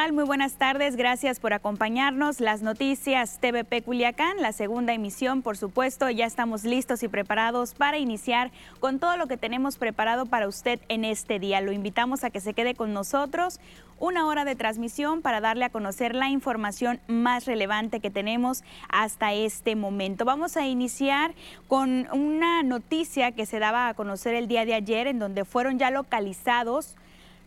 Muy buenas tardes. Gracias por acompañarnos. Las noticias TVP Culiacán, la segunda emisión, por supuesto. Ya estamos listos y preparados para iniciar con todo lo que tenemos preparado para usted en este día. Lo invitamos a que se quede con nosotros una hora de transmisión para darle a conocer la información más relevante que tenemos hasta este momento. Vamos a iniciar con una noticia que se daba a conocer el día de ayer en donde fueron ya localizados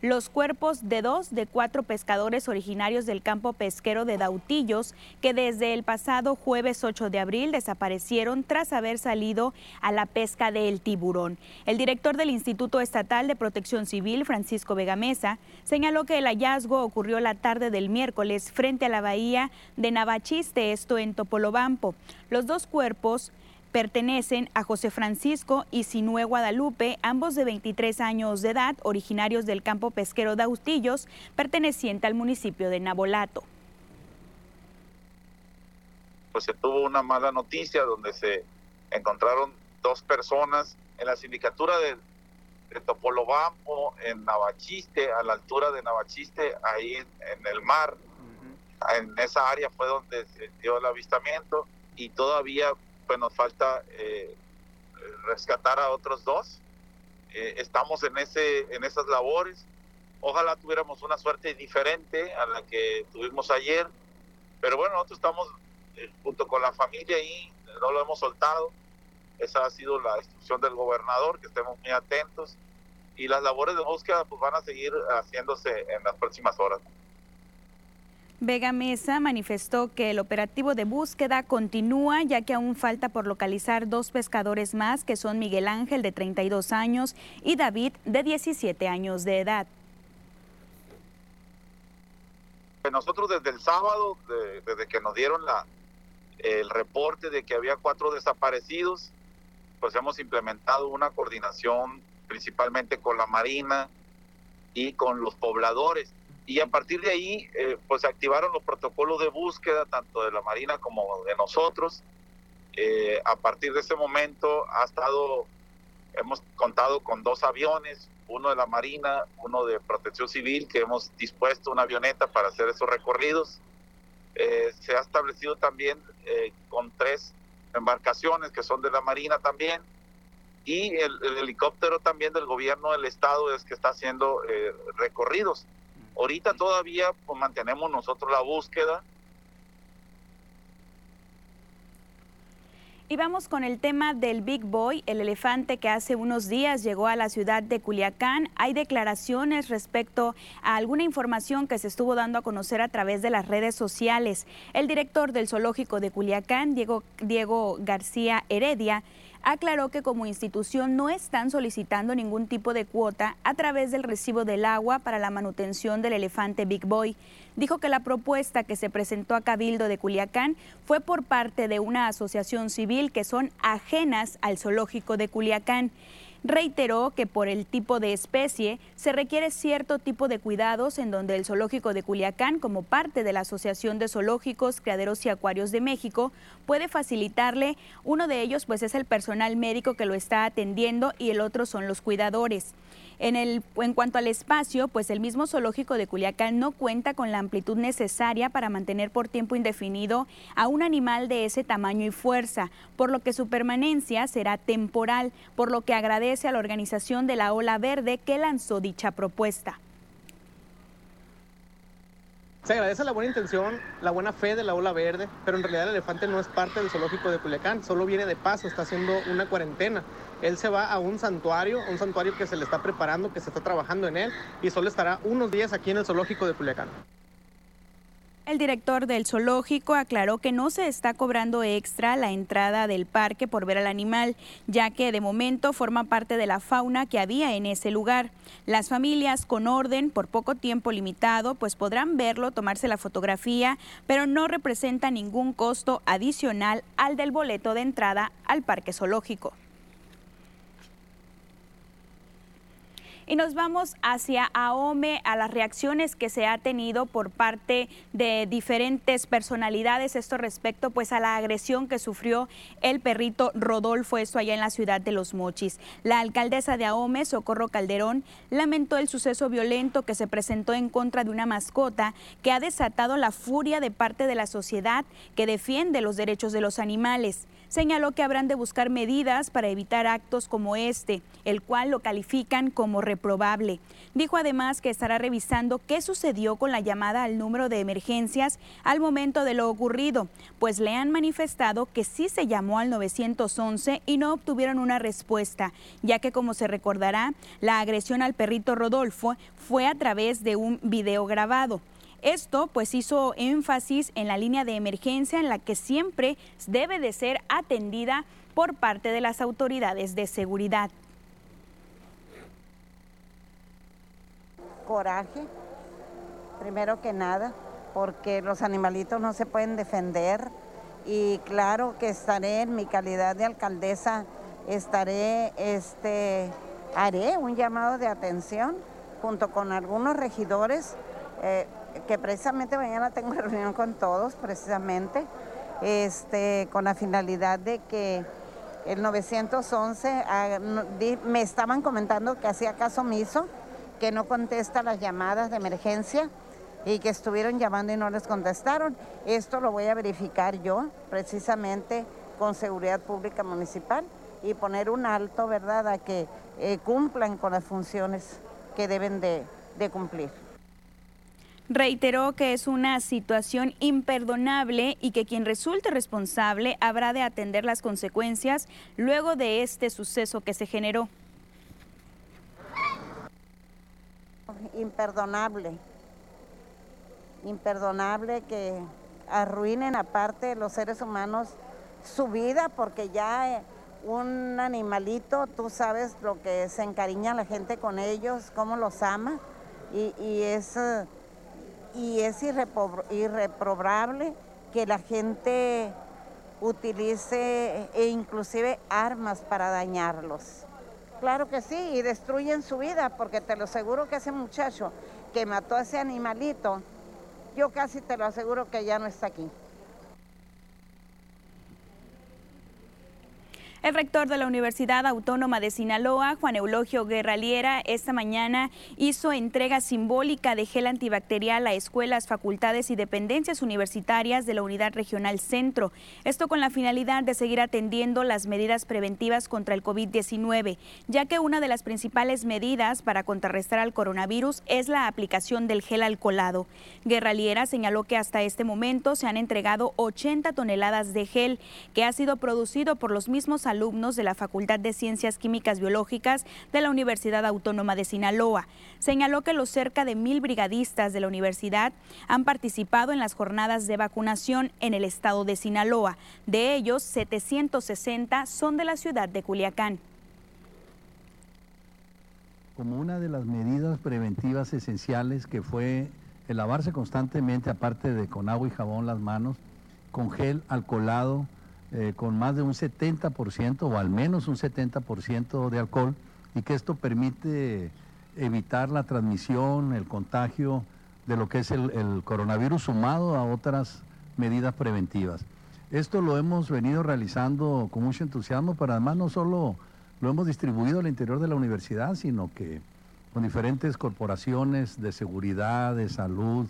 los cuerpos de dos de cuatro pescadores originarios del campo pesquero de Dautillos que desde el pasado jueves 8 de abril desaparecieron tras haber salido a la pesca del tiburón. El director del Instituto Estatal de Protección Civil, Francisco Vegamesa, señaló que el hallazgo ocurrió la tarde del miércoles frente a la bahía de Navachiste, esto en Topolobampo. Los dos cuerpos pertenecen a José Francisco y Sinue Guadalupe, ambos de 23 años de edad, originarios del campo pesquero de Austillos, perteneciente al municipio de Nabolato. Pues se tuvo una mala noticia donde se encontraron dos personas en la sindicatura de, Topolobampo, en Navachiste, a la altura de Navachiste, ahí en, en el mar. En esa área fue donde se dio el avistamiento y todavía pues nos falta eh, rescatar a otros dos. Eh, estamos en, ese, en esas labores. Ojalá tuviéramos una suerte diferente a la que tuvimos ayer, pero bueno, nosotros estamos eh, junto con la familia y no lo hemos soltado. Esa ha sido la instrucción del gobernador, que estemos muy atentos y las labores de búsqueda pues van a seguir haciéndose en las próximas horas. Vega Mesa manifestó que el operativo de búsqueda continúa ya que aún falta por localizar dos pescadores más que son Miguel Ángel de 32 años y David de 17 años de edad. Nosotros desde el sábado, desde que nos dieron la, el reporte de que había cuatro desaparecidos, pues hemos implementado una coordinación principalmente con la Marina y con los pobladores y a partir de ahí eh, pues activaron los protocolos de búsqueda tanto de la Marina como de nosotros. Eh, a partir de ese momento ha estado, hemos contado con dos aviones, uno de la Marina, uno de Protección Civil, que hemos dispuesto una avioneta para hacer esos recorridos. Eh, se ha establecido también con tres embarcaciones que son de la Marina también, y el, el, helicóptero también del gobierno del estado es que está haciendo recorridos. Ahorita todavía pues, mantenemos nosotros la búsqueda. Y vamos con el tema del Big Boy, el elefante que hace unos días llegó a la ciudad de Culiacán. Hay declaraciones respecto a alguna información que se estuvo dando a conocer a través de las redes sociales. El director del zoológico de Culiacán, Diego, Diego García Heredia, aclaró que como institución no están solicitando ningún tipo de cuota a través del recibo del agua para la manutención del elefante Big Boy. Dijo que la propuesta que se presentó a Cabildo de Culiacán fue por parte de una asociación civil que son ajenas al zoológico de Culiacán reiteró que por el tipo de especie se requiere cierto tipo de cuidados en donde el zoológico de Culiacán, como parte de la Asociación de Zoológicos, Criaderos y Acuarios de México, puede facilitarle. Uno de ellos pues es el personal médico que lo está atendiendo y el otro son los cuidadores. En, el, en cuanto al espacio, pues el mismo zoológico de Culiacán no cuenta con la amplitud necesaria para mantener por tiempo indefinido a un animal de ese tamaño y fuerza, por lo que su permanencia será temporal, por lo que agradece a la organización de la Ola Verde que lanzó dicha propuesta. Se agradece la buena intención, la buena fe de la ola verde, pero en realidad el elefante no es parte del zoológico de Culiacán, solo viene de paso, está haciendo una cuarentena. Él se va a un santuario, un santuario que se le está preparando, que se está trabajando en él y solo estará unos días aquí en el zoológico de Culiacán. El director del zoológico aclaró que no se está cobrando extra la entrada del parque por ver al animal, ya que de momento forma parte de la fauna que había en ese lugar. Las familias con orden por poco tiempo limitado pues podrán verlo, tomarse la fotografía, pero no representa ningún costo adicional al del boleto de entrada al parque zoológico. Y nos vamos hacia AOME, a las reacciones que se ha tenido por parte de diferentes personalidades, esto respecto pues a la agresión que sufrió el perrito Rodolfo, esto allá en la ciudad de Los Mochis. La alcaldesa de AOME, Socorro Calderón, lamentó el suceso violento que se presentó en contra de una mascota que ha desatado la furia de parte de la sociedad que defiende los derechos de los animales. Señaló que habrán de buscar medidas para evitar actos como este, el cual lo califican como reprobable. Dijo además que estará revisando qué sucedió con la llamada al número de emergencias al momento de lo ocurrido, pues le han manifestado que sí se llamó al 911 y no obtuvieron una respuesta, ya que como se recordará, la agresión al perrito Rodolfo fue a través de un video grabado. Esto pues hizo énfasis en la línea de emergencia en la que siempre debe de ser atendida por parte de las autoridades de seguridad. Coraje, primero que nada, porque los animalitos no se pueden defender y claro que estaré en mi calidad de alcaldesa, estaré, este, haré un llamado de atención junto con algunos regidores. Eh, que precisamente mañana tengo reunión con todos, precisamente, este, con la finalidad de que el 911 ah, me estaban comentando que hacía caso omiso, que no contesta las llamadas de emergencia y que estuvieron llamando y no les contestaron. Esto lo voy a verificar yo, precisamente con Seguridad Pública Municipal y poner un alto, ¿verdad?, a que eh, cumplan con las funciones que deben de cumplir. Reiteró que es una situación imperdonable y que quien resulte responsable habrá de atender las consecuencias luego de este suceso que se generó. Imperdonable, imperdonable que arruinen aparte los seres humanos su vida porque ya eh, un animalito, tú sabes lo que se encariña la gente con ellos, cómo los ama y, es eh, y es irreprobable que la gente utilice e inclusive armas para dañarlos. Claro que sí, y destruyen su vida, porque te lo aseguro que ese muchacho que mató a ese animalito, yo casi te lo aseguro que ya no está aquí. El rector de la Universidad Autónoma de Sinaloa, Juan Eulogio Guerraliera, esta mañana hizo entrega simbólica de gel antibacterial a escuelas, facultades y dependencias universitarias de la Unidad Regional Centro. Esto con la finalidad de seguir atendiendo las medidas preventivas contra el COVID-19, ya que una de las principales medidas para contrarrestar al coronavirus es la aplicación del gel alcoholado. Guerraliera señaló que hasta este momento se han entregado 80 toneladas de gel que ha sido producido por los mismos de la Facultad de Ciencias Químicas Biológicas de la Universidad Autónoma de Sinaloa. Señaló que los cerca de mil brigadistas de la universidad han participado en las jornadas de vacunación en el estado de Sinaloa. De ellos, 760 son de la ciudad de Culiacán. Como una de las medidas preventivas esenciales que fue el lavarse constantemente, aparte de con agua y jabón las manos, con gel alcoholado, eh, con más de un 70% o al menos un 70% de alcohol y que esto permite evitar la transmisión, el contagio de lo que es el, el coronavirus sumado a otras medidas preventivas. Esto lo hemos venido realizando con mucho entusiasmo, pero además no solo lo hemos distribuido al interior de la universidad, sino que con diferentes corporaciones de seguridad, de salud,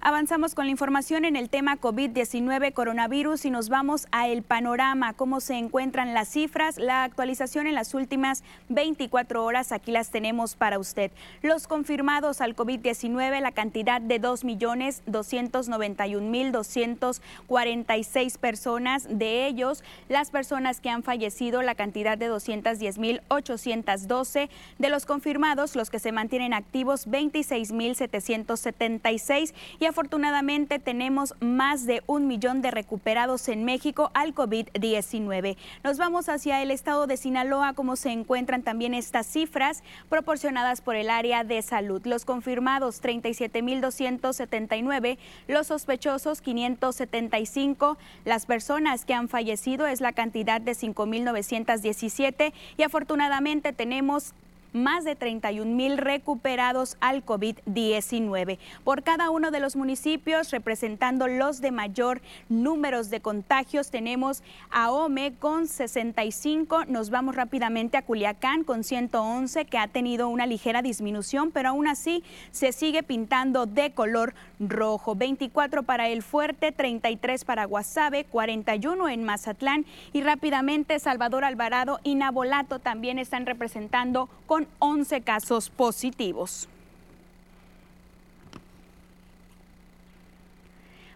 Avanzamos con la información en el tema COVID-19 coronavirus y nos vamos a el panorama, cómo se encuentran las cifras, la actualización en las últimas 24 horas, aquí las tenemos para usted. Los confirmados al COVID-19, la cantidad de 2.291.246 personas, de ellos las personas que han fallecido, la cantidad de 210.812, de los confirmados, los que se mantienen activos, 26.776 y afortunadamente tenemos más de un millón de recuperados en México al COVID-19. Nos vamos hacia el estado de Sinaloa, como se encuentran también estas cifras proporcionadas por el área de salud. Los confirmados 37.279, los sospechosos 575, las personas que han fallecido es la cantidad de 5.917 y afortunadamente tenemos más de 31 mil recuperados al COVID-19. Por cada uno de los municipios, representando los de mayor números de contagios, tenemos a OME con 65. Nos vamos rápidamente a Culiacán con 111, que ha tenido una ligera disminución, pero aún así se sigue pintando de color rojo. 24 para El Fuerte, 33 para Guasave, 41 en Mazatlán y rápidamente Salvador Alvarado y Nabolato también están representando con 11 casos positivos.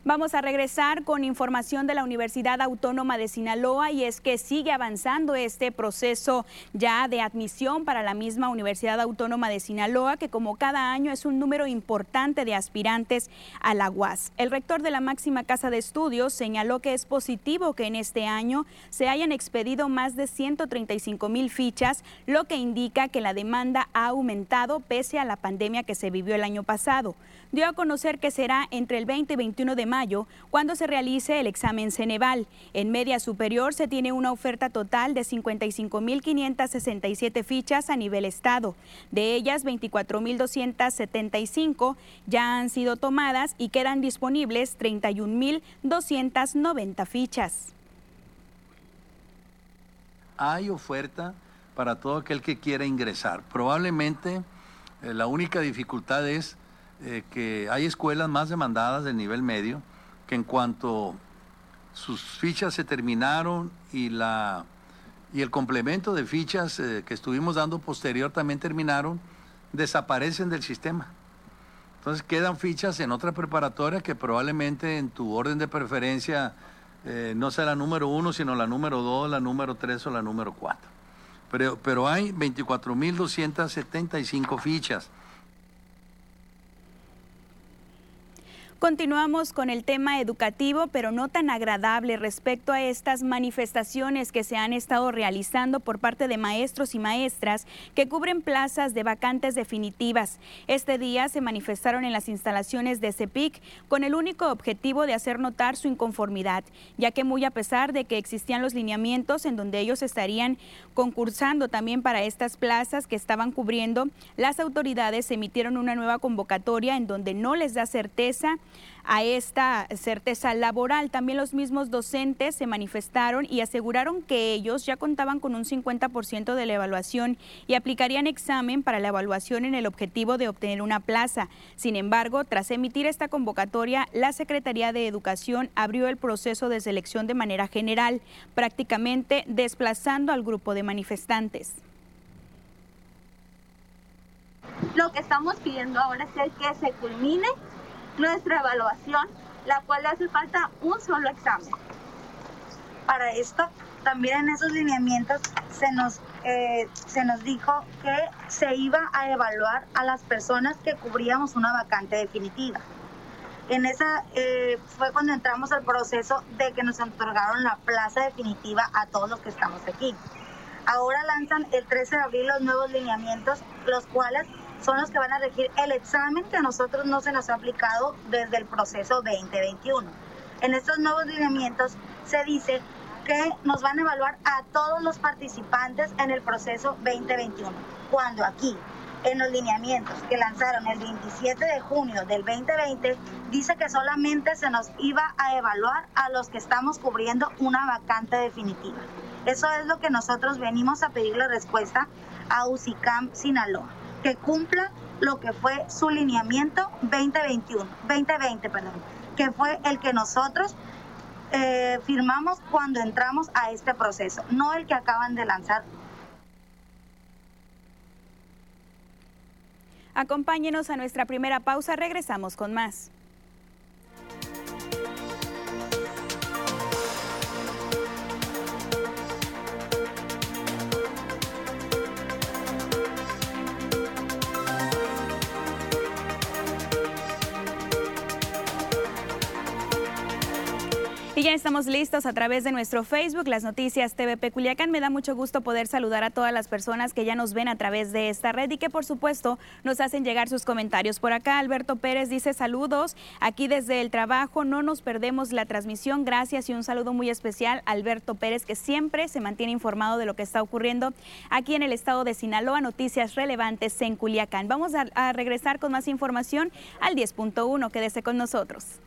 Vamos a regresar con información de la Universidad Autónoma de Sinaloa y es que sigue avanzando este proceso ya de admisión para la misma Universidad Autónoma de Sinaloa, que como cada año es un número importante de aspirantes a la UAS. El rector de la máxima casa de estudios señaló que es positivo que en este año se hayan expedido más de 135 mil fichas, lo que indica que la demanda ha aumentado pese a la pandemia que se vivió el año pasado. Dio a conocer que será entre el 20 y 21 de mayo cuando se realice el examen Ceneval. En media superior se tiene una oferta total de 55.567 fichas a nivel estado. De ellas, 24.275 ya han sido tomadas y quedan disponibles 31.290 fichas. Hay oferta para todo aquel que quiera ingresar. Probablemente eh, la única dificultad es eh, que hay escuelas más demandadas del nivel medio que en cuanto sus fichas se terminaron y la y el complemento de fichas eh, que estuvimos dando posterior también terminaron, desaparecen del sistema. Entonces quedan fichas en otra preparatoria que probablemente en tu orden de preferencia eh, no sea la número uno, sino la número dos, la número tres o la número cuatro. Pero, pero hay 24.275 fichas. Continuamos con el tema educativo, pero no tan agradable respecto a estas manifestaciones que se han estado realizando por parte de maestros y maestras que cubren plazas de vacantes definitivas. Este día se manifestaron en las instalaciones de CEPIC con el único objetivo de hacer notar su inconformidad, ya que muy a pesar de que existían los lineamientos en donde ellos estarían concursando también para estas plazas que estaban cubriendo, las autoridades emitieron una nueva convocatoria en donde no les da certeza a esta certeza laboral. También los mismos docentes se manifestaron y aseguraron que ellos ya contaban con un 50% de la evaluación y aplicarían examen para la evaluación en el objetivo de obtener una plaza. Sin embargo, tras emitir esta convocatoria, la Secretaría de Educación abrió el proceso de selección de manera general, prácticamente desplazando al grupo de manifestantes. Lo que estamos pidiendo ahora es que se culmine nuestra evaluación, la cual le hace falta un solo examen. Para esto, también en esos lineamientos se nos, eh, se nos dijo que se iba a evaluar a las personas que cubríamos una vacante definitiva. En esa eh, fue cuando entramos al proceso de que nos otorgaron la plaza definitiva a todos los que estamos aquí. Ahora lanzan el 13 de abril los nuevos lineamientos, los cuales son los que van a regir el examen que a nosotros no se nos ha aplicado desde el proceso 2021. En estos nuevos lineamientos se dice que nos van a evaluar a todos los participantes en el proceso 2021, cuando aquí en los lineamientos que lanzaron el 27 de junio del 2020 dice que solamente se nos iba a evaluar a los que estamos cubriendo una vacante definitiva. Eso es lo que nosotros venimos a pedirle respuesta a UCICAM Sinaloa que cumpla lo que fue su lineamiento 2021, 2020, perdón, que fue el que nosotros eh, firmamos cuando entramos a este proceso, no el que acaban de lanzar. Acompáñenos a nuestra primera pausa, regresamos con más. Estamos listos a través de nuestro Facebook, las noticias TVP Culiacán. Me da mucho gusto poder saludar a todas las personas que ya nos ven a través de esta red y que por supuesto nos hacen llegar sus comentarios. Por acá Alberto Pérez dice saludos, aquí desde el trabajo no nos perdemos la transmisión, gracias y un saludo muy especial a Alberto Pérez que siempre se mantiene informado de lo que está ocurriendo aquí en el estado de Sinaloa, noticias relevantes en Culiacán. Vamos a, a regresar con más información al 10.1, quédese con nosotros.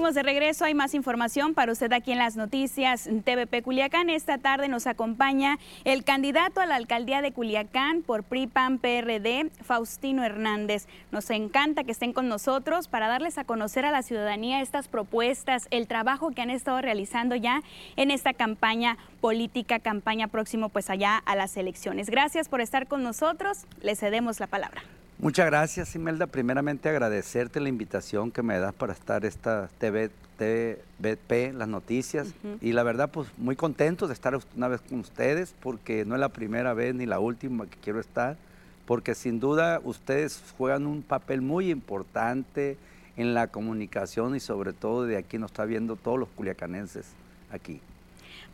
De regreso, hay más información para usted aquí en las noticias TVP Culiacán. Esta tarde nos acompaña el candidato a la alcaldía de Culiacán por PRIPAN PRD, Faustino Hernández. Nos encanta que estén con nosotros para darles a conocer a la ciudadanía estas propuestas, el trabajo que han estado realizando ya en esta campaña política, campaña próximo pues allá a las elecciones. Gracias por estar con nosotros, le cedemos la palabra. Muchas gracias, Imelda. Primeramente agradecerte la invitación que me das para estar esta TV, TVP, las noticias. Y la verdad, pues muy contento de estar una vez con ustedes, porque no es la primera vez ni la última que quiero estar, porque sin duda ustedes juegan un papel muy importante en la comunicación y sobre todo de aquí nos está viendo todos los culiacanenses aquí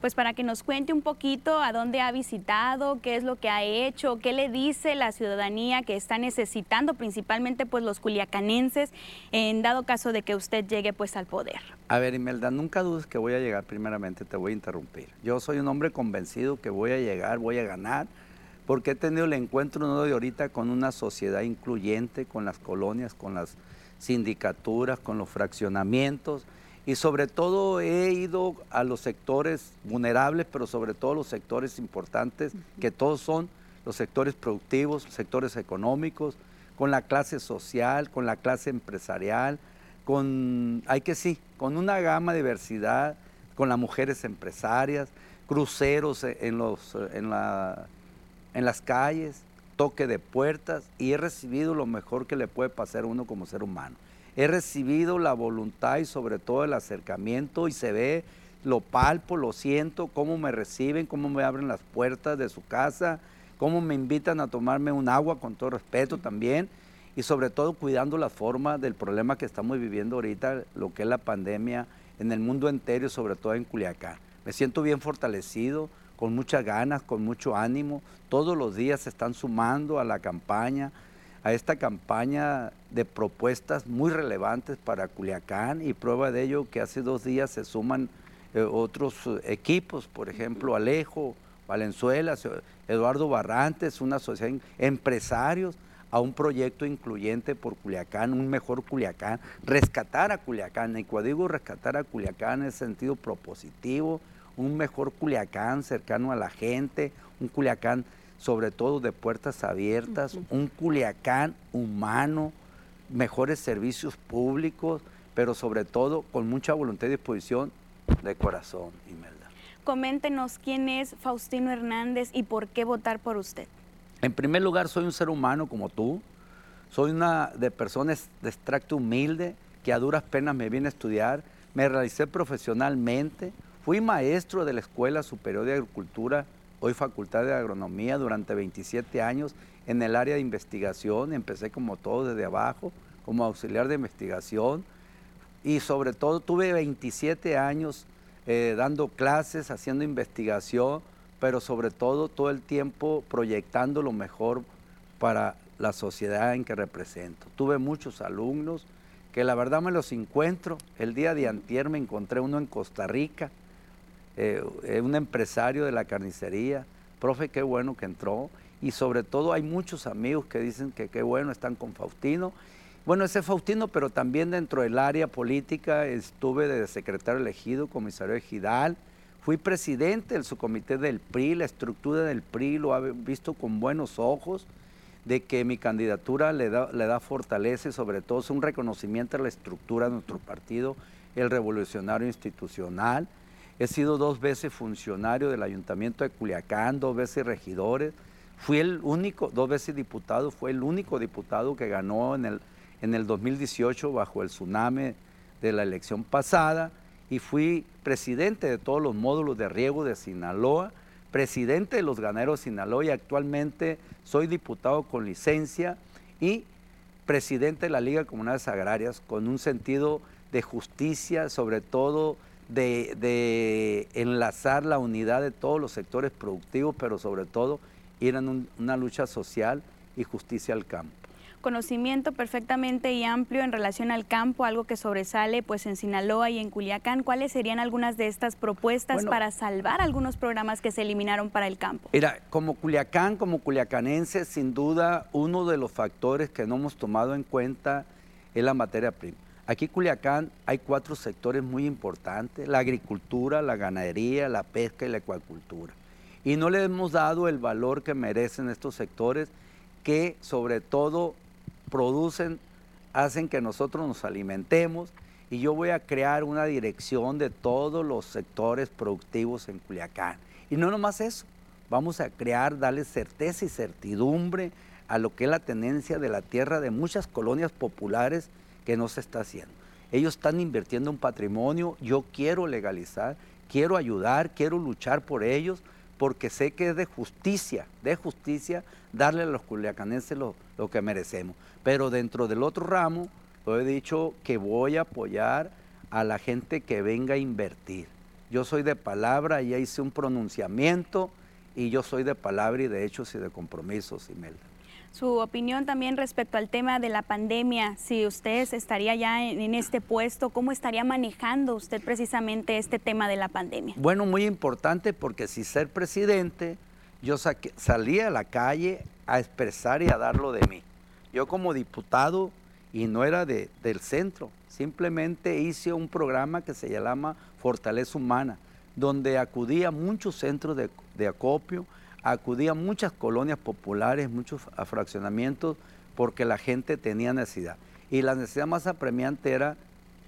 pues para que nos cuente un poquito a dónde ha visitado, qué es lo que ha hecho, qué le dice la ciudadanía que está necesitando, principalmente pues los culiacanenses, en dado caso de que usted llegue pues al poder. A ver, Imelda, nunca dudes que voy a llegar, primeramente te voy a interrumpir. Yo soy un hombre convencido que voy a llegar, voy a ganar, porque he tenido el encuentro no de ahorita con una sociedad incluyente, con las colonias, con las sindicaturas, con los fraccionamientos, y sobre todo he ido a los sectores vulnerables, pero sobre todo los sectores importantes, que todos son los sectores productivos, sectores económicos, con la clase social, con la clase empresarial, con, hay que sí, con una gama de diversidad, con las mujeres empresarias, cruceros en, los, en, la, en las calles, toque de puertas, y he recibido lo mejor que le puede pasar a uno como ser humano he recibido la voluntad y sobre todo el acercamiento y se ve, lo palpo, lo siento, cómo me reciben, cómo me abren las puertas de su casa, cómo me invitan a tomarme un agua con todo respeto también y sobre todo cuidando la forma del problema que estamos viviendo ahorita, lo que es la pandemia en el mundo entero y sobre todo en Culiacán. Me siento bien fortalecido, con muchas ganas, con mucho ánimo. Todos los días se están sumando a la campaña, a esta campaña de propuestas muy relevantes para Culiacán y prueba de ello que hace dos días se suman eh, otros eh, equipos, por ejemplo Alejo, Valenzuela, Eduardo Barrantes, una asociación, empresarios a un proyecto incluyente por Culiacán, un mejor Culiacán, rescatar a Culiacán. Y cuando digo rescatar a Culiacán en sentido propositivo, un mejor Culiacán cercano a la gente, un Culiacán sobre todo de puertas abiertas, un Culiacán humano, mejores servicios públicos, pero sobre todo con mucha voluntad y disposición de corazón, Imelda. Coméntenos quién es Faustino Hernández y por qué votar por usted. En primer lugar, soy un ser humano como tú, soy una de personas de extracto humilde que a duras penas me vine a estudiar, me realicé profesionalmente, fui maestro de la Escuela Superior de Agricultura, hoy Facultad de Agronomía, durante 27 años en el área de investigación, empecé como todo desde abajo, como auxiliar de investigación y sobre todo tuve 27 años eh, dando clases, haciendo investigación, pero sobre todo todo el tiempo proyectando lo mejor para la sociedad en que represento. Tuve muchos alumnos que la verdad me los encuentro. El día de antier me encontré uno en Costa Rica, eh, eh, un empresario de la carnicería. Profe, qué bueno que entró. Y sobre todo hay muchos amigos que dicen que qué bueno están con Faustino. Bueno, ese Faustino, pero también dentro del área política estuve de secretario elegido, comisario ejidal, fui presidente del subcomité del PRI, la estructura del PRI lo ha visto con buenos ojos de que mi candidatura le da, le da fortaleza y sobre todo es un reconocimiento a la estructura de nuestro partido, el revolucionario institucional. He sido dos veces funcionario del Ayuntamiento de Culiacán, dos veces regidores. Fui el único, dos veces diputado, fue el único diputado que ganó en el, en el 2018 bajo el tsunami de la elección pasada y fui presidente de todos los módulos de riego de Sinaloa presidente de los Ganeros Sinaloa y actualmente soy diputado con licencia y presidente de la Liga de Comunidades Agrarias con un sentido de justicia, sobre todo de, enlazar la unidad de todos los sectores productivos, pero sobre todo ir en una lucha social y justicia al campo conocimiento perfectamente y amplio en relación al campo, algo que sobresale pues en Sinaloa y en Culiacán. ¿Cuáles serían algunas de estas propuestas para salvar algunos programas que se eliminaron para el campo? Mira, como Culiacán, como culiacanense, sin duda uno de los factores que no hemos tomado en cuenta es la materia prima. Aquí en Culiacán hay cuatro sectores muy importantes, la agricultura, la ganadería, la pesca y la acuacultura. Y no le hemos dado el valor que merecen estos sectores que sobre todo producen, hacen que nosotros nos alimentemos y yo voy a crear una dirección de todos los sectores productivos en Culiacán. Y no nomás eso, vamos a crear, darle certeza y certidumbre a lo que es la tenencia de la tierra de muchas colonias populares que no se está haciendo. Ellos están invirtiendo un patrimonio, yo quiero legalizar, quiero ayudar, quiero luchar por ellos, porque sé que es de justicia, de justicia darle a los culiacanenses lo, lo que merecemos. Pero dentro del otro ramo, lo he dicho que voy a apoyar a la gente que venga a invertir. Yo soy de palabra, ya hice un pronunciamiento y yo soy de palabra y de hechos y de compromisos, Imelda. Su opinión también respecto al tema de la pandemia, si usted estaría ya en, este puesto, ¿cómo estaría manejando usted precisamente este tema de la pandemia? Bueno, muy importante porque si ser presidente, yo salía a la calle a expresar y a dar lo de mí. Yo como diputado, y no era de, del centro, simplemente hice un programa que se llama Fortaleza Humana, donde acudía a muchos centros de, de acopio, acudía a muchas colonias populares, muchos fraccionamientos, porque la gente tenía necesidad. Y la necesidad más apremiante era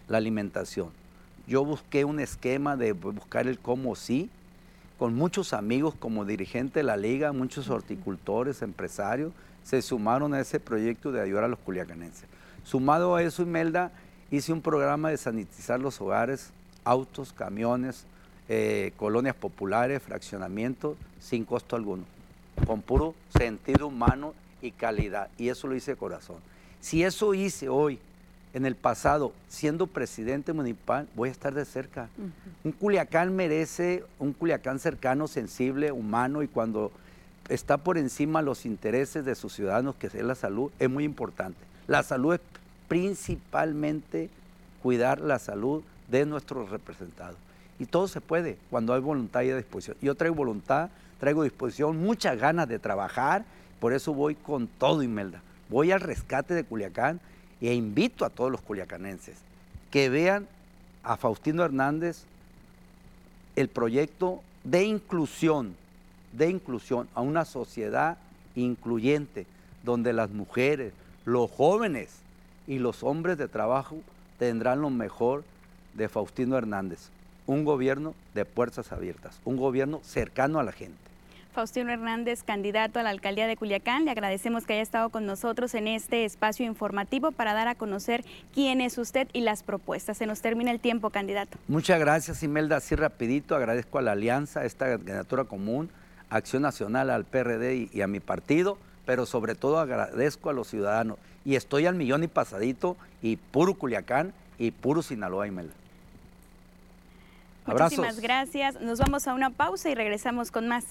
la alimentación. Yo busqué un esquema de buscar el cómo sí, con muchos amigos como dirigente de la liga, muchos horticultores, empresarios, se sumaron a ese proyecto de ayudar a los culiacanenses. Sumado a eso, Imelda, hice un programa de sanitizar los hogares, autos, camiones, eh, colonias populares, fraccionamientos, sin costo alguno, con puro sentido humano y calidad. Y eso lo hice de corazón. Si eso hice hoy, en el pasado, siendo presidente municipal, voy a estar de cerca. Un Culiacán merece un Culiacán cercano, sensible, humano y cuando está por encima los intereses de sus ciudadanos, que es la salud, es muy importante. La salud es principalmente cuidar la salud de nuestros representados. Y todo se puede cuando hay voluntad y disposición. Yo traigo voluntad, traigo disposición, muchas ganas de trabajar, por eso voy con todo, Imelda. Voy al rescate de Culiacán e invito a todos los culiacanenses que vean a Faustino Hernández el proyecto de inclusión, de inclusión a una sociedad incluyente, donde las mujeres, los jóvenes y los hombres de trabajo tendrán lo mejor de Faustino Hernández. Un gobierno de puertas abiertas, un gobierno cercano a la gente. Faustino Hernández, candidato a la alcaldía de Culiacán. Le agradecemos que haya estado con nosotros en este espacio informativo para dar a conocer quién es usted y las propuestas. Se nos termina el tiempo, candidato. Muchas gracias, Imelda. Así rapidito, agradezco a la alianza, a esta candidatura común, Acción Nacional, al PRD y, a mi partido, pero sobre todo agradezco a los ciudadanos. Y estoy al millón y pasadito y puro Culiacán y puro Sinaloa, Imelda. Muchísimas gracias. Nos vamos a una pausa y regresamos con más.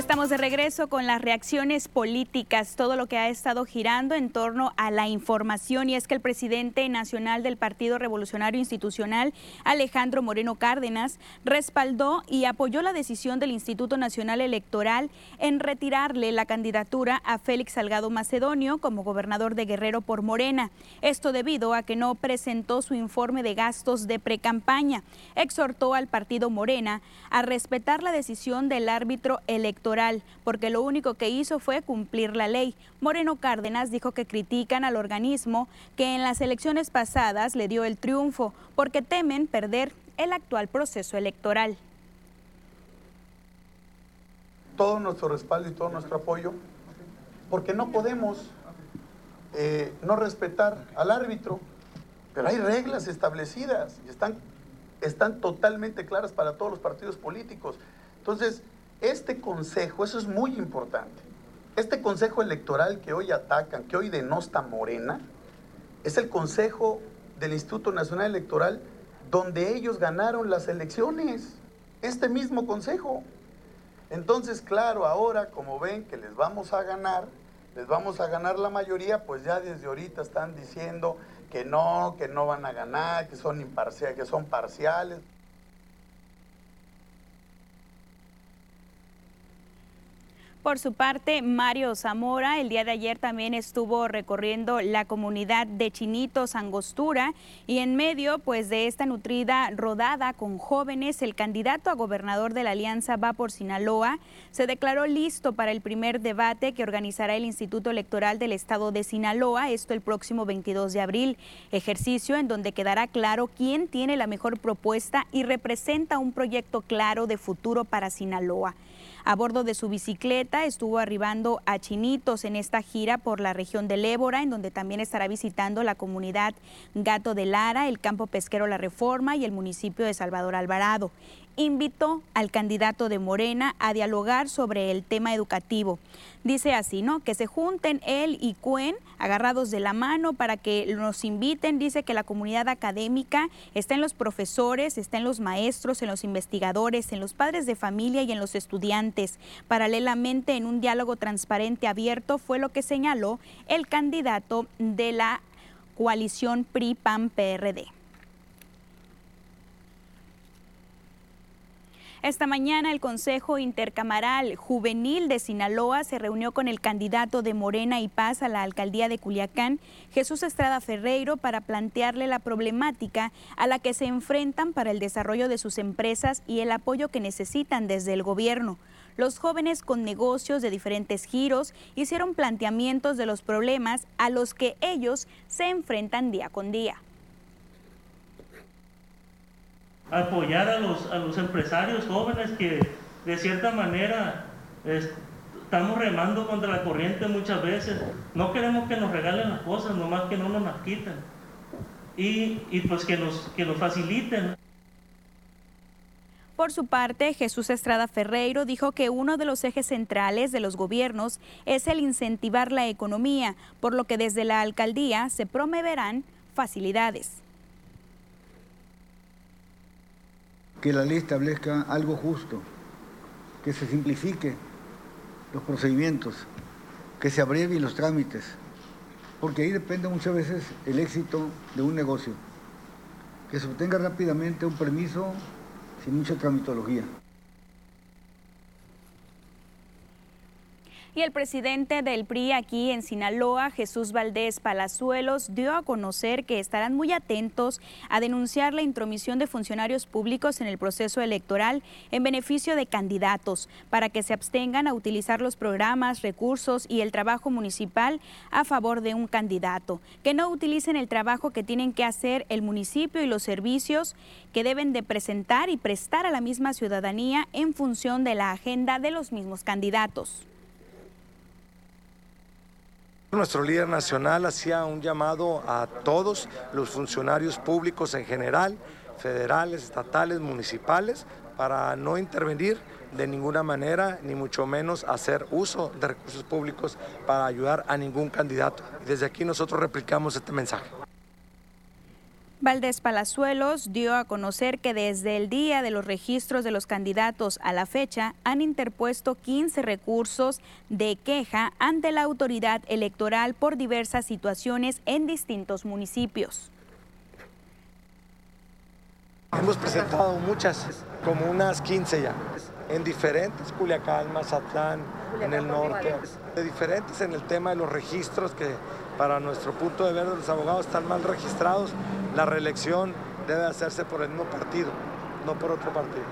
De regreso con las reacciones políticas, todo lo que ha estado girando en torno a la información y es que el presidente nacional del Partido Revolucionario Institucional, Alejandro Moreno Cárdenas, respaldó y apoyó la decisión del Instituto Nacional Electoral en retirarle la candidatura a Félix Salgado Macedonio como gobernador de Guerrero por Morena. Esto debido a que no presentó su informe de gastos de precampaña. Exhortó al partido Morena a respetar la decisión del árbitro electoral porque lo único que hizo fue cumplir la ley. Moreno Cárdenas dijo que critican al organismo que en las elecciones pasadas le dio el triunfo, porque temen perder el actual proceso electoral. Todo nuestro respaldo y todo nuestro apoyo, porque no podemos eh, no respetar al árbitro, pero hay reglas establecidas y están, están totalmente claras para todos los partidos políticos. Entonces, este consejo, eso es muy importante, este consejo electoral que hoy atacan, que hoy denosta Morena, es el consejo del Instituto Nacional Electoral donde ellos ganaron las elecciones, este mismo consejo. Entonces, claro, ahora como ven que les vamos a ganar, les vamos a ganar la mayoría, pues ya desde ahorita están diciendo que no, que no van a ganar, que son imparciales, que son parciales. Por su parte, Mario Zamora el día de ayer también estuvo recorriendo la comunidad de Chinitos Angostura y en medio pues de esta nutrida rodada con jóvenes, el candidato a gobernador de la Alianza Va por Sinaloa se declaró listo para el primer debate que organizará el Instituto Electoral del Estado de Sinaloa, esto el próximo 22 de abril, ejercicio en donde quedará claro quién tiene la mejor propuesta y representa un proyecto claro de futuro para Sinaloa. A bordo de su bicicleta estuvo arribando a Chinitos en esta gira por la región del Ébora, en donde también estará visitando la comunidad Gato de Lara, el campo pesquero La Reforma y el municipio de Salvador Alvarado invitó al candidato de Morena a dialogar sobre el tema educativo. Dice así, ¿no? Que se junten él y Cuen agarrados de la mano para que nos inviten. Dice que la comunidad académica está en los profesores, está en los maestros, en los investigadores, en los padres de familia y en los estudiantes. Paralelamente, en un diálogo transparente abierto fue lo que señaló el candidato de la coalición PRI-PAN-PRD. Esta mañana el Consejo Intercamaral Juvenil de Sinaloa se reunió con el candidato de Morena y Paz a la alcaldía de Culiacán, Jesús Estrada Ferreiro, para plantearle la problemática a la que se enfrentan para el desarrollo de sus empresas y el apoyo que necesitan desde el gobierno. Los jóvenes con negocios de diferentes giros hicieron planteamientos de los problemas a los que ellos se enfrentan día con día. Apoyar a los, a los empresarios jóvenes que de cierta manera estamos remando contra la corriente muchas veces. No queremos que nos regalen las cosas, nomás que no nos las quiten. Y, y pues que nos, que nos faciliten. Por su parte, Jesús Estrada Ferreiro dijo que uno de los ejes centrales de los gobiernos es el incentivar la economía, por lo que desde la alcaldía se promoverán facilidades. Que la ley establezca algo justo, que se simplifique los procedimientos, que se abrevien los trámites, porque ahí depende muchas veces el éxito de un negocio, que se obtenga rápidamente un permiso sin mucha tramitología. Y el presidente del PRI aquí en Sinaloa, Jesús Valdés Palazuelos, dio a conocer que estarán muy atentos a denunciar la intromisión de funcionarios públicos en el proceso electoral en beneficio de candidatos, para que se abstengan a utilizar los programas, recursos y el trabajo municipal a favor de un candidato, que no utilicen el trabajo que tienen que hacer el municipio y los servicios que deben de presentar y prestar a la misma ciudadanía en función de la agenda de los mismos candidatos. Nuestro líder nacional hacía un llamado a todos los funcionarios públicos en general, federales, estatales, municipales, para no intervenir de ninguna manera, ni mucho menos hacer uso de recursos públicos para ayudar a ningún candidato. Desde aquí nosotros replicamos este mensaje. Valdés Palazuelos dio a conocer que desde el día de los registros de los candidatos a la fecha han interpuesto 15 recursos de queja ante la autoridad electoral por diversas situaciones en distintos municipios. Hemos presentado muchas, como unas 15 ya, en diferentes, Culiacán, Mazatlán, en el norte, diferentes en el tema de los registros que para nuestro punto de ver los abogados están mal registrados la reelección debe hacerse por el mismo partido, no por otro partido.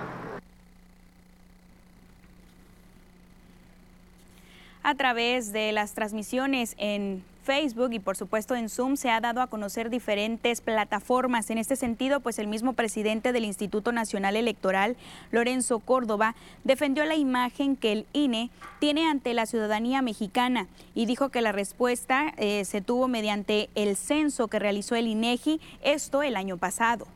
A través de las transmisiones en Facebook y por supuesto en Zoom se ha dado a conocer diferentes plataformas. En este sentido, pues el mismo presidente del Instituto Nacional Electoral, Lorenzo Córdoba, defendió la imagen que el INE tiene ante la ciudadanía mexicana y dijo que la respuesta eh, se tuvo mediante el censo que realizó el INEGI, esto el año pasado.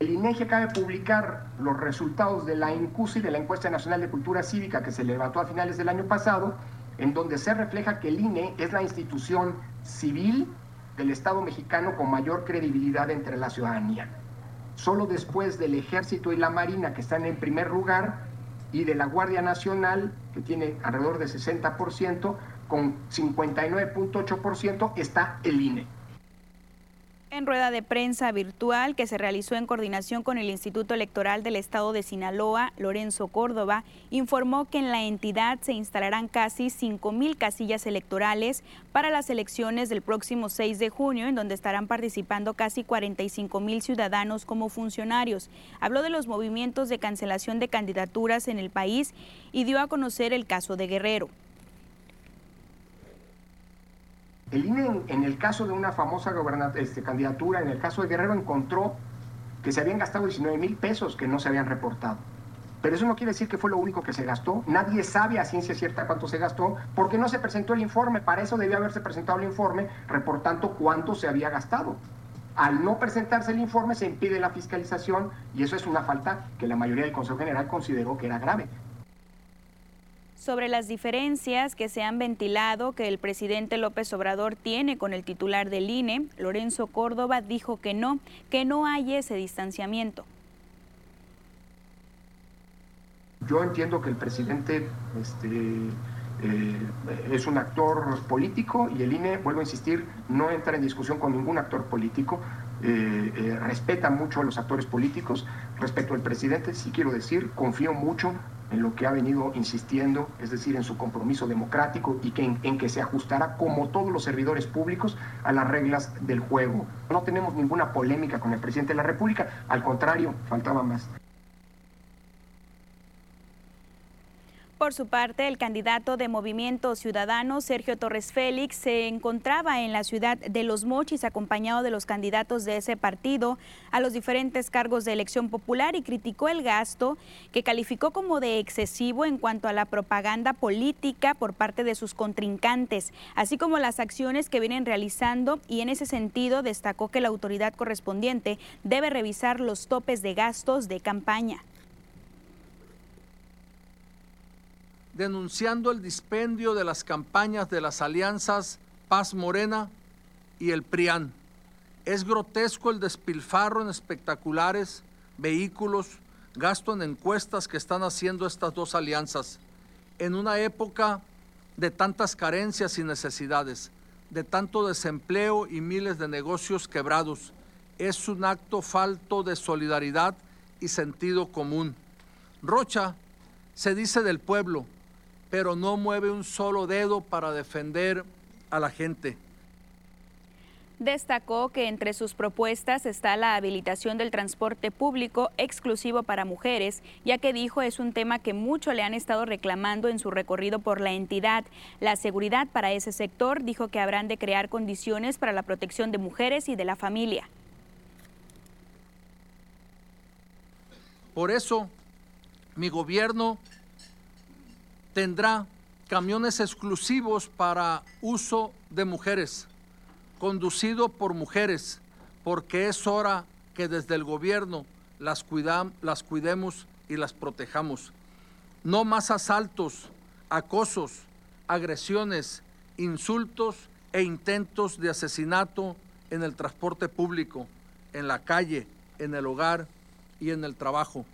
El INEGI acaba de publicar los resultados de la INCUSI, de la Encuesta Nacional de Cultura Cívica, que se levantó a finales del año pasado, en donde se refleja que el INE es la institución civil, del Estado mexicano con mayor credibilidad entre la ciudadanía. Solo después del Ejército y la Marina, que están en primer lugar, y de la Guardia Nacional, que tiene alrededor de 60%, con 59.8%, está el INE. En rueda de prensa virtual que se realizó en coordinación con el Instituto Electoral del Estado de Sinaloa, Lorenzo Córdoba, informó que en la entidad se instalarán casi 5.000 casillas electorales para las elecciones del próximo 6 de junio, en donde estarán participando casi 45.000 ciudadanos como funcionarios. Habló de los movimientos de cancelación de candidaturas en el país y dio a conocer el caso de Guerrero. El INE, en, el caso de una famosa este, candidatura, en el caso de Guerrero, encontró que se habían gastado 19 mil pesos que no se habían reportado. Pero eso no quiere decir que fue lo único que se gastó. Nadie sabe a ciencia cierta cuánto se gastó porque no se presentó el informe. Para eso debía haberse presentado el informe reportando cuánto se había gastado. Al no presentarse el informe se impide la fiscalización y eso es una falta que la mayoría del Consejo General consideró que era grave sobre las diferencias que se han ventilado que el presidente López Obrador tiene con el titular del INE, Lorenzo Córdoba dijo que no, que no hay ese distanciamiento. Yo entiendo que el presidente este, eh, es un actor político y el INE, vuelvo a insistir, no entra en discusión con ningún actor político. Eh, eh, respeta mucho a los actores políticos. Respecto al presidente, sí quiero decir, confío mucho en lo que ha venido insistiendo, es decir, en su compromiso democrático y que en, que se ajustará, como todos los servidores públicos, a las reglas del juego. No tenemos ninguna polémica con el presidente de la República, al contrario, faltaba más. Por su parte, el candidato de Movimiento Ciudadano, Sergio Torres Félix, se encontraba en la ciudad de Los Mochis acompañado de los candidatos de ese partido a los diferentes cargos de elección popular y criticó el gasto que calificó como de excesivo en cuanto a la propaganda política por parte de sus contrincantes, así como las acciones que vienen realizando y en ese sentido destacó que la autoridad correspondiente debe revisar los topes de gastos de campaña. Denunciando el dispendio de las campañas de las alianzas Paz Morena y el PRIAN. Es grotesco el despilfarro en espectaculares, vehículos, gasto en encuestas que están haciendo estas dos alianzas. En una época de tantas carencias y necesidades, de tanto desempleo y miles de negocios quebrados, es un acto falto de solidaridad y sentido común. Rocha se dice del pueblo, pero no mueve un solo dedo para defender a la gente. Destacó que entre sus propuestas está la habilitación del transporte público exclusivo para mujeres, ya que dijo es un tema que mucho le han estado reclamando en su recorrido por la entidad. La seguridad para ese sector dijo que habrán de crear condiciones para la protección de mujeres y de la familia. Por eso, mi gobierno tendrá camiones exclusivos para uso de mujeres, conducido por mujeres, porque es hora que desde el gobierno las, las cuidemos y las protejamos. No más asaltos, acosos, agresiones, insultos e intentos de asesinato en el transporte público, en la calle, en el hogar y en el trabajo.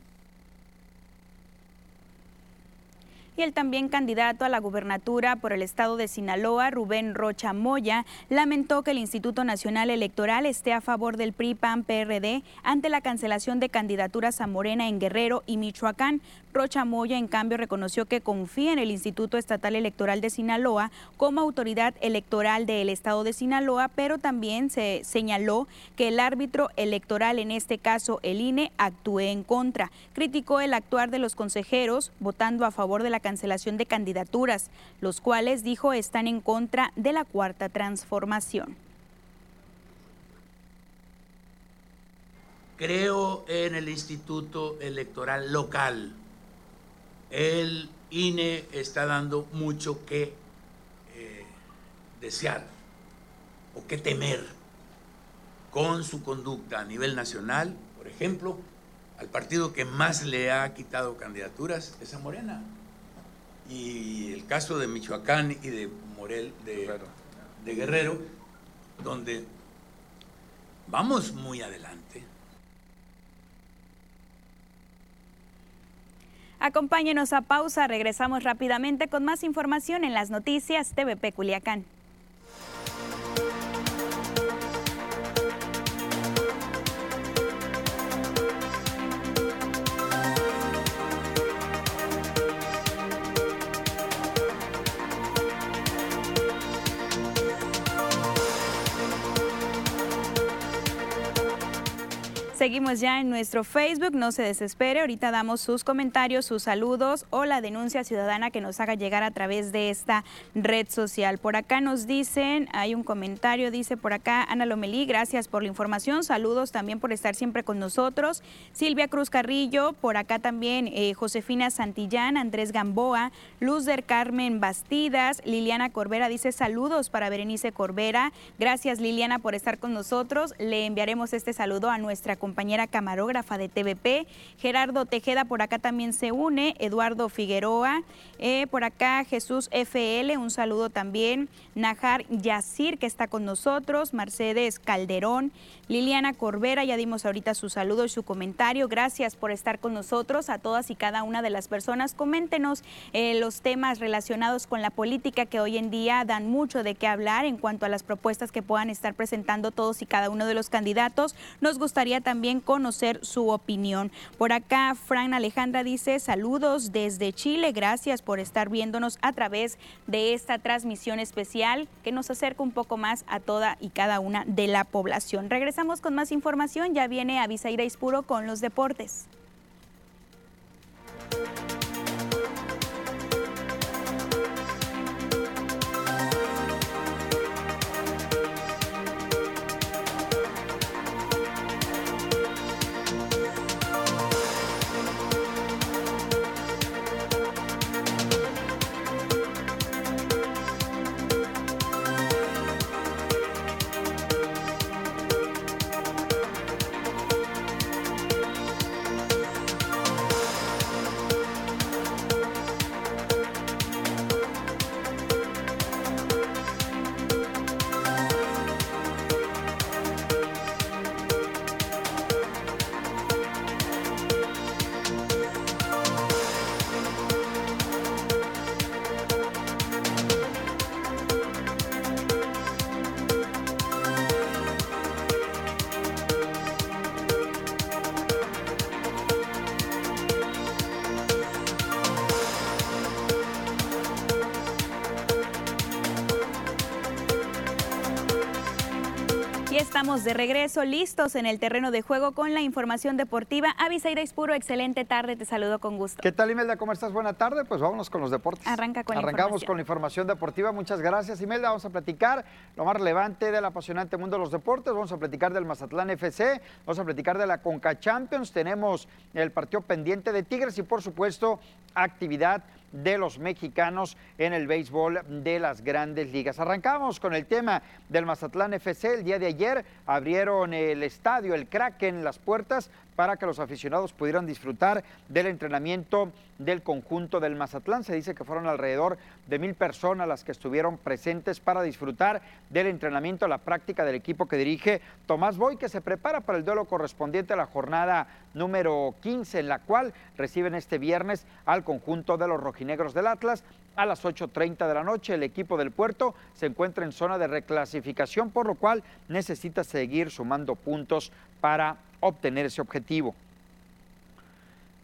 Y el también candidato a la gubernatura por el estado de Sinaloa, Rubén Rocha Moya, lamentó que el Instituto Nacional Electoral esté a favor del PRI-PAN-PRD ante la cancelación de candidaturas a Morena en Guerrero y Michoacán. Rocha Moya, en cambio, reconoció que confía en el Instituto Estatal Electoral de Sinaloa como autoridad electoral del estado de Sinaloa, pero también se señaló que el árbitro electoral, en este caso el INE, actúe en contra. Criticó el actuar de los consejeros votando a favor de la cancelación de candidaturas, los cuales dijo están en contra de la cuarta transformación. Creo en el Instituto Electoral Local. El INE está dando mucho que eh, desear o que temer con su conducta a nivel nacional, por ejemplo, al partido que más le ha quitado candidaturas es a Morena y el caso de Michoacán y de Morel, de, de Guerrero, donde vamos muy adelante. Acompáñenos a pausa, regresamos rápidamente con más información en las noticias TVP Culiacán. Seguimos ya en nuestro Facebook, no se desespere, ahorita damos sus comentarios, sus saludos o la denuncia ciudadana que nos haga llegar a través de esta red social. Por acá nos dicen, hay un comentario, dice por acá Ana Lomelí, gracias por la información, saludos también por estar siempre con nosotros. Silvia Cruz Carrillo, por acá también eh, Josefina Santillán, Andrés Gamboa, Luz del Carmen Bastidas, Liliana Corbera dice saludos para Berenice Corbera, gracias Liliana por estar con nosotros, le enviaremos este saludo a nuestra compañera camarógrafa de TVP. Gerardo Tejeda por acá también se une. Eduardo Figueroa. Eh, por acá Jesús FL, un saludo también. Najar Yacir, que está con nosotros. Mercedes Calderón. Liliana Corbera, ya dimos ahorita su saludo y su comentario. Gracias por estar con nosotros, a todas y cada una de las personas. Coméntenos eh, los temas relacionados con la política que hoy en día dan mucho de qué hablar en cuanto a las propuestas que puedan estar presentando todos y cada uno de los candidatos. Nos gustaría también conocer su opinión. Por acá, Fran Alejandra dice saludos desde Chile. Gracias por estar viéndonos a través de esta transmisión especial que nos acerca un poco más a toda y cada una de la población. Regresamos con más información. Ya viene Avisaira Ispuro con los deportes. De regreso, listos en el terreno de juego con la información deportiva. Avisaira Ispuro, excelente tarde, te saludo con gusto. ¿Qué tal, Imelda? ¿Cómo estás? Buena tarde. Pues vámonos con los deportes. Arranca con Arrancamos con la información deportiva. Muchas gracias, Imelda. Vamos a platicar lo más relevante del apasionante mundo de los deportes. Vamos a platicar del Mazatlán FC, vamos a platicar de la Conca Champions. Tenemos el partido pendiente de Tigres y, por supuesto, actividad de los mexicanos en el béisbol de las grandes ligas. Arrancamos con el tema del Mazatlán FC. El día de ayer abrieron el estadio, el Kraken, las puertas para que los aficionados pudieran disfrutar del entrenamiento del conjunto del Mazatlán. Se dice que fueron alrededor de mil personas las que estuvieron presentes para disfrutar del entrenamiento, la práctica del equipo que dirige Tomás Boy, que se prepara para el duelo correspondiente a la jornada número 15, en la cual reciben este viernes al conjunto de los rojinegros del Atlas. A las 8.30 de la noche el equipo del puerto se encuentra en zona de reclasificación, por lo cual necesita seguir sumando puntos para obtener ese objetivo.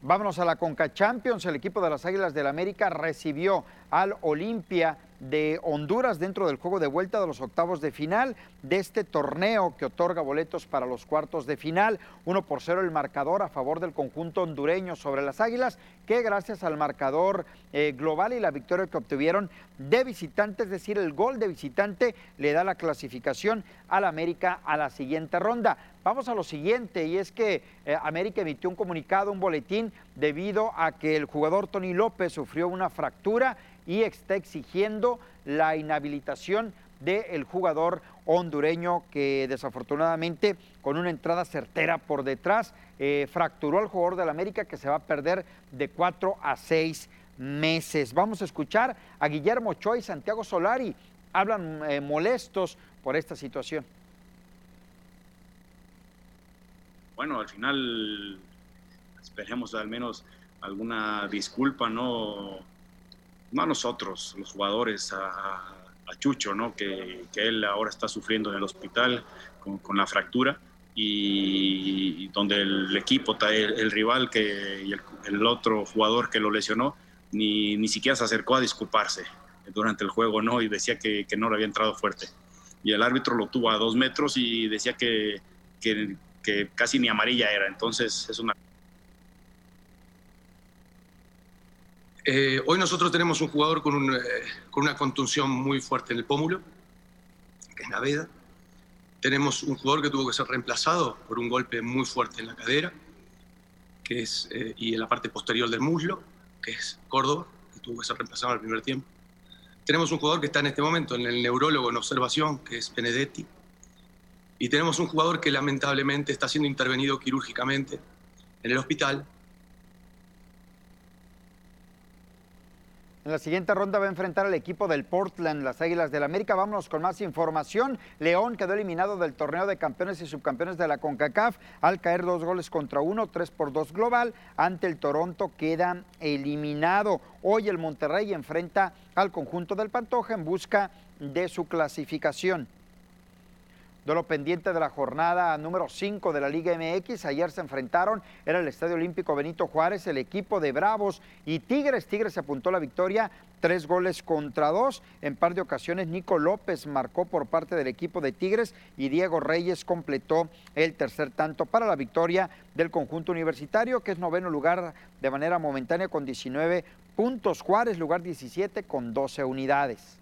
Vámonos a la Conca Champions. El equipo de las Águilas del América recibió al Olimpia de Honduras dentro del juego de vuelta de los octavos de final de este torneo que otorga boletos para los cuartos de final. 1 por 0 el marcador a favor del conjunto hondureño sobre las Águilas, que gracias al marcador eh, global y la victoria que obtuvieron de visitante, es decir, el gol de visitante le da la clasificación al América a la siguiente ronda. Vamos a lo siguiente, y es que eh, América emitió un comunicado, un boletín, debido a que el jugador Tony López sufrió una fractura y está exigiendo la inhabilitación del jugador hondureño que desafortunadamente con una entrada certera por detrás eh, fracturó al jugador del América que se va a perder de cuatro a seis meses. Vamos a escuchar a Guillermo Choy y Santiago Solari. Hablan eh, molestos por esta situación. Bueno, al final esperemos al menos alguna disculpa, ¿no? No a nosotros, los jugadores, a, Chucho, ¿no? Que, él ahora está sufriendo en el hospital con, la fractura y, donde el equipo, el, el rival que, y el, otro jugador que lo lesionó, ni, ni siquiera se acercó a disculparse durante el juego, ¿no? Y decía que, que no le había entrado fuerte. Y el árbitro lo tuvo a dos metros y decía que, que, que casi ni amarilla era. Entonces es una Eh, hoy nosotros tenemos un jugador eh, con, una contunción muy fuerte en el pómulo, que es Naveda. Tenemos un jugador que tuvo que ser reemplazado por un golpe muy fuerte en la cadera que es, eh, y en la parte posterior del muslo, que es Córdoba, que tuvo que ser reemplazado al primer tiempo. Tenemos un jugador que está en este momento en el neurólogo en observación, que es Benedetti. Y tenemos un jugador que lamentablemente está siendo intervenido quirúrgicamente en el hospital En la siguiente ronda va a enfrentar al equipo del Portland, las Águilas del América. Vámonos con más información. León quedó eliminado del torneo de campeones y subcampeones de la CONCACAF al caer dos goles contra uno, tres por dos global. Ante el Toronto queda eliminado. Hoy el Monterrey enfrenta al conjunto del Pantoja en busca de su clasificación. Duelo pendiente de la jornada número 5 de la Liga MX. Ayer se enfrentaron, era el Estadio Olímpico Benito Juárez, el equipo de Bravos y Tigres. Tigres apuntó la victoria, tres goles contra dos. En par de ocasiones, Nico López marcó por parte del equipo de Tigres y Diego Reyes completó el tercer tanto para la victoria del conjunto universitario, que es noveno lugar de manera momentánea con 19 puntos. Juárez, lugar 17 con 12 unidades.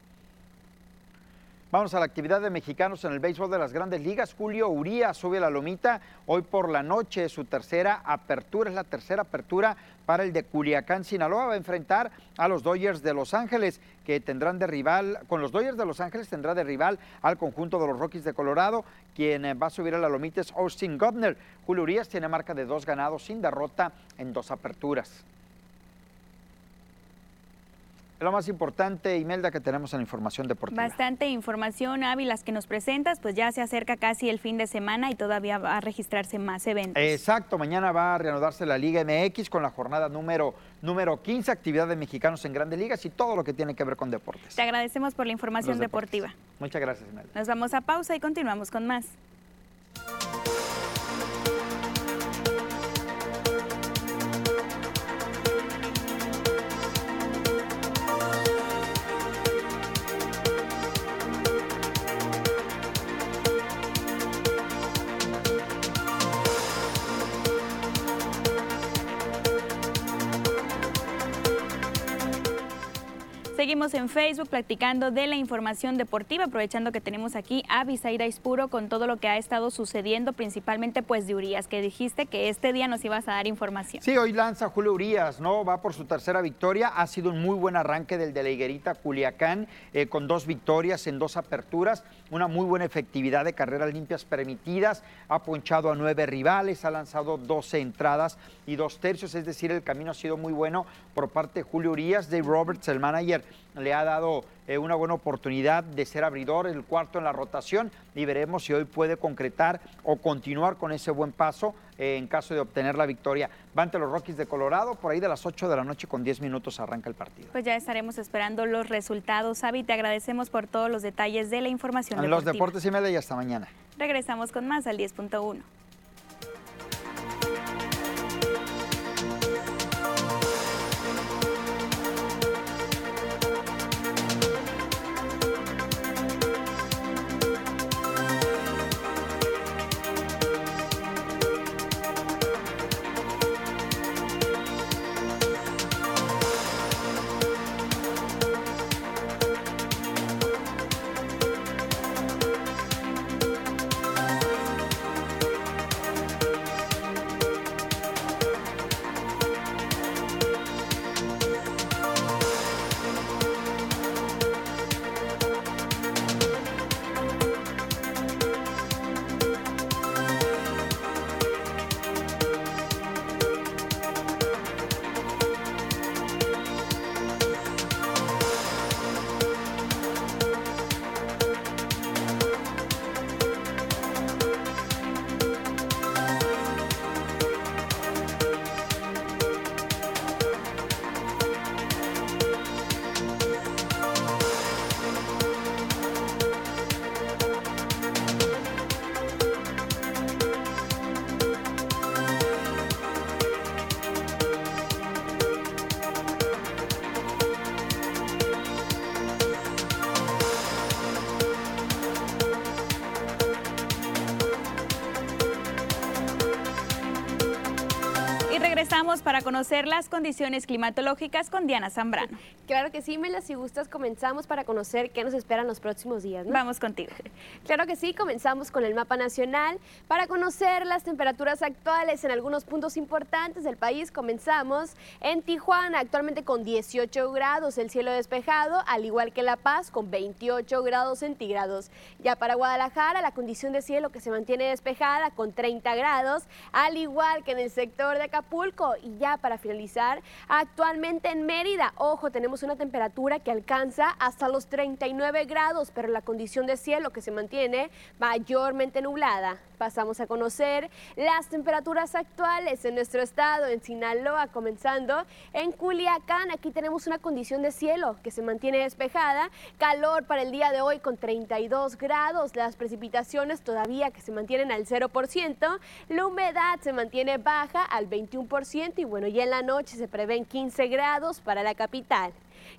Vamos a la actividad de mexicanos en el béisbol de las grandes ligas. Julio Uría sube a la lomita hoy por la noche, su tercera apertura, es la tercera apertura para el de Culiacán, Sinaloa. Va a enfrentar a los Dodgers de Los Ángeles, que tendrán de rival, con los Dodgers de Los Ángeles tendrá de rival al conjunto de los Rockies de Colorado. Quien eh, va a subir a la lomita es Austin Gobner. Julio Urias tiene marca de dos ganados sin derrota en dos aperturas lo más importante, Imelda, que tenemos en la información deportiva. Bastante información, Avi, las que nos presentas, pues ya se acerca casi el fin de semana y todavía va a registrarse más eventos. Exacto, mañana va a reanudarse la Liga MX con la jornada número, número 15, actividad de mexicanos en grandes ligas y todo lo que tiene que ver con deportes. Te agradecemos por la información deportiva. Muchas gracias, Imelda. Nos vamos a pausa y continuamos con más. En Facebook platicando de la información deportiva, aprovechando que tenemos aquí a Bisaira Ispuro con todo lo que ha estado sucediendo, principalmente pues de Urias, que dijiste que este día nos ibas a dar información. Sí, hoy lanza Julio Urias, ¿no? Va por su tercera victoria. Ha sido un muy buen arranque del de la Higuerita Culiacán, eh, con dos victorias en dos aperturas, una muy buena efectividad de carreras limpias permitidas, ha ponchado a nueve rivales, ha lanzado 12 entradas y dos tercios, es decir, el camino ha sido muy bueno por parte de Julio Urias, Dave Roberts, el manager le ha dado eh, una buena oportunidad de ser abridor, el cuarto en la rotación, y veremos si hoy puede concretar o continuar con ese buen paso eh, en caso de obtener la victoria. Va ante los Rockies de Colorado, por ahí de las 8 de la noche con 10 minutos arranca el partido. Pues ya estaremos esperando los resultados. Avi, te agradecemos por todos los detalles de la información. En los deportes y media y hasta mañana. Regresamos con más al 10.1. para conocer las condiciones climatológicas con Diana Zambrano. Claro que sí, Mela, si gustas comenzamos para conocer qué nos esperan los próximos días. Vamos contigo. Claro que sí, comenzamos con el mapa nacional para conocer las temperaturas actuales en algunos puntos importantes del país. Comenzamos en Tijuana, actualmente con 18 grados, el cielo despejado, al igual que La Paz con 28 grados centígrados. Ya para Guadalajara, la condición de cielo que se mantiene despejada con 30 grados, al igual que en el sector de Acapulco. Y ya para finalizar, actualmente en Mérida, ojo, tenemos una temperatura que alcanza hasta los 39 grados, pero la condición de cielo que se mantiene mayormente nublada. Pasamos a conocer las temperaturas actuales en nuestro estado, en Sinaloa, comenzando en Culiacán. Aquí tenemos una condición de cielo que se mantiene despejada, calor para el día de hoy con 32 grados, las precipitaciones todavía que se mantienen al 0%, la humedad se mantiene baja al 21% y bueno, ya en la noche se prevén 15 grados para la capital.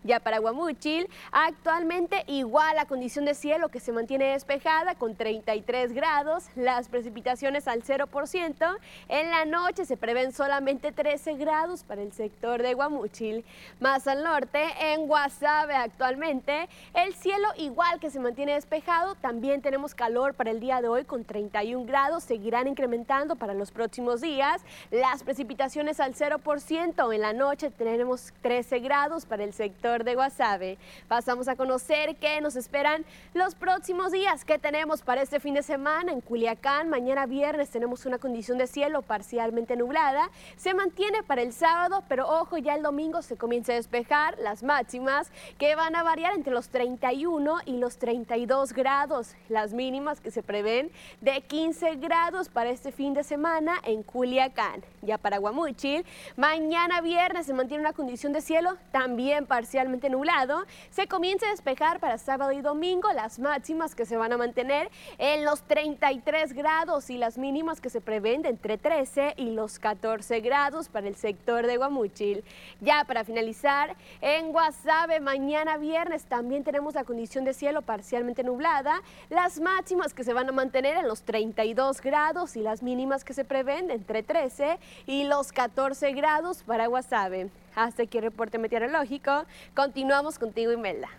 Ya para Guamuchil, actualmente igual la condición de cielo que se mantiene despejada con 33 grados, las precipitaciones al 0%. En la noche se prevén solamente 13 grados para el sector de Guamuchil. Más al norte, en Guasave actualmente, el cielo igual que se mantiene despejado, también tenemos calor para el día de hoy con 31 grados, seguirán incrementando para los próximos días. Las precipitaciones al 0%, en la noche tenemos 13 grados para el sector de Guasave. Pasamos a conocer qué nos esperan los próximos días, qué tenemos para este fin de semana en Culiacán. Mañana viernes tenemos una condición de cielo parcialmente nublada. Se mantiene para el sábado, pero ojo, ya el domingo se comienza a despejar las máximas que van a variar entre los 31 y los 32 grados. Las mínimas que se prevén de 15 grados para este fin de semana en Culiacán. Ya para Guamuchil, mañana viernes se mantiene una condición de cielo también parcialmente parcialmente nublado. Se comienza a despejar para sábado y domingo, las máximas que se van a mantener en los 33 grados y las mínimas que se prevén de entre 13 y los 14 grados para el sector de Guamuchil. Ya para finalizar, en Guasave mañana viernes también tenemos la condición de cielo parcialmente nublada, las máximas que se van a mantener en los 32 grados y las mínimas que se prevén de entre 13 y los 14 grados para Guasave. Hasta aquí el reporte meteorológico. Continuamos contigo, Imelda.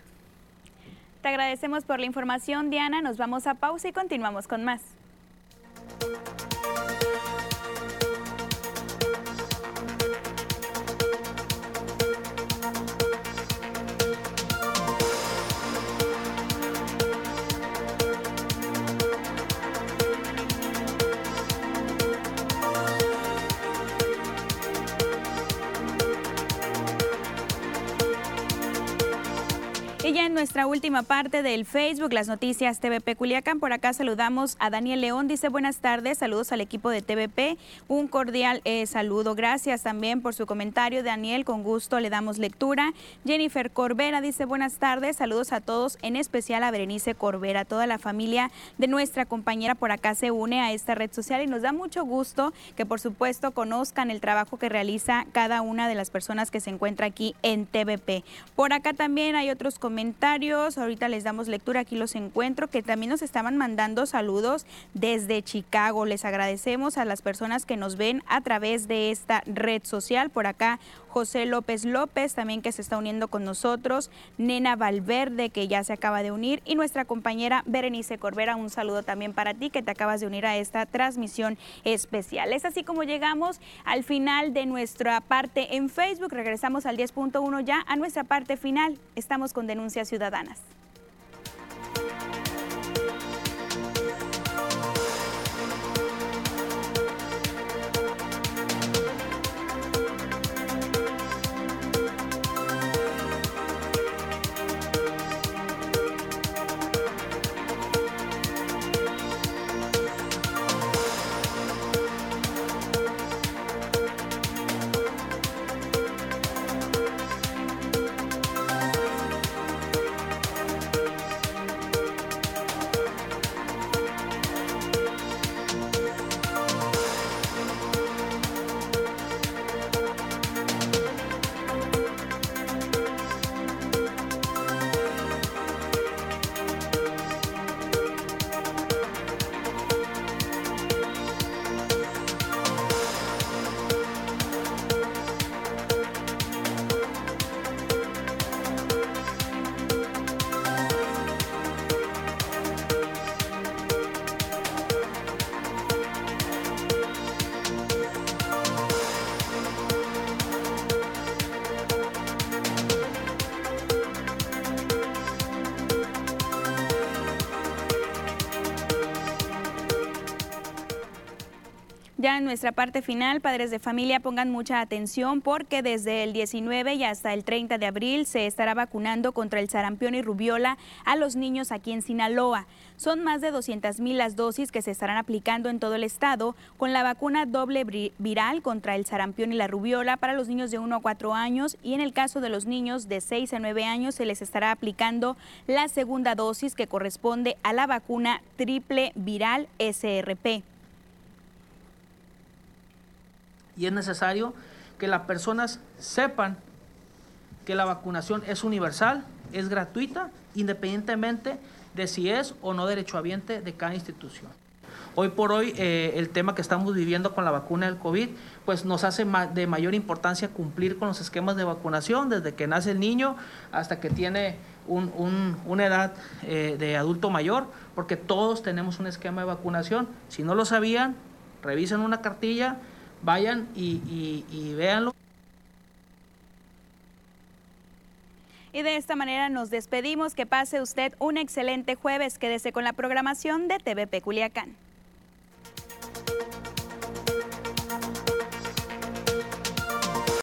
Te agradecemos por la información, Diana. Nos vamos a pausa y continuamos con más. Nuestra última parte del Facebook, las noticias TVP Culiacán, por acá saludamos a Daniel León, dice buenas tardes, saludos al equipo de TVP, un cordial eh, saludo, gracias también por su comentario, Daniel, con gusto le damos lectura. Jennifer Corbera dice buenas tardes, saludos a todos, en especial a Berenice Corbera, toda la familia de nuestra compañera por acá se une a esta red social y nos da mucho gusto que por supuesto conozcan el trabajo que realiza cada una de las personas que se encuentra aquí en TVP. Por acá también hay otros comentarios comentarios. Ahorita les damos lectura, aquí los encuentro, que también nos estaban mandando saludos desde Chicago. Les agradecemos a las personas que nos ven a través de esta red social. Por acá, José López López, también que se está uniendo con nosotros. Nena Valverde, que ya se acaba de unir. Y nuestra compañera Berenice Corbera, un saludo también para ti, que te acabas de unir a esta transmisión especial. Es así como llegamos al final de nuestra parte en Facebook. Regresamos al 10.1 ya a nuestra parte final. Estamos con denuncias ciudadanas. Ya en nuestra parte final, padres de familia pongan mucha atención porque desde el 19 y hasta el 30 de abril se estará vacunando contra el sarampión y rubiola a los niños aquí en Sinaloa. Son más de 200 mil las dosis que se estarán aplicando en todo el estado con la vacuna doble viral contra el sarampión y la rubiola para los niños de 1 a 4 años y en el caso de los niños de 6 a 9 años se les estará aplicando la segunda dosis que corresponde a la vacuna triple viral SRP y es necesario que las personas sepan que la vacunación es universal, es gratuita, independientemente de si es o no derechohabiente de cada institución. Hoy por hoy eh, el tema que estamos viviendo con la vacuna del COVID, pues nos hace de mayor importancia cumplir con los esquemas de vacunación desde que nace el niño hasta que tiene una edad eh, de adulto mayor, porque todos tenemos un esquema de vacunación. Si no lo sabían, revisen una cartilla, vayan y, y, véanlo. Y de esta manera nos despedimos. Que pase usted un excelente jueves. Quédese con la programación de TVP Culiacán.